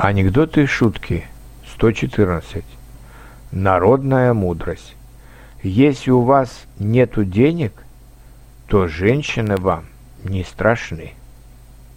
Анекдоты и шутки 114. Народная мудрость. Если у вас нету денег, то женщины вам не страшны.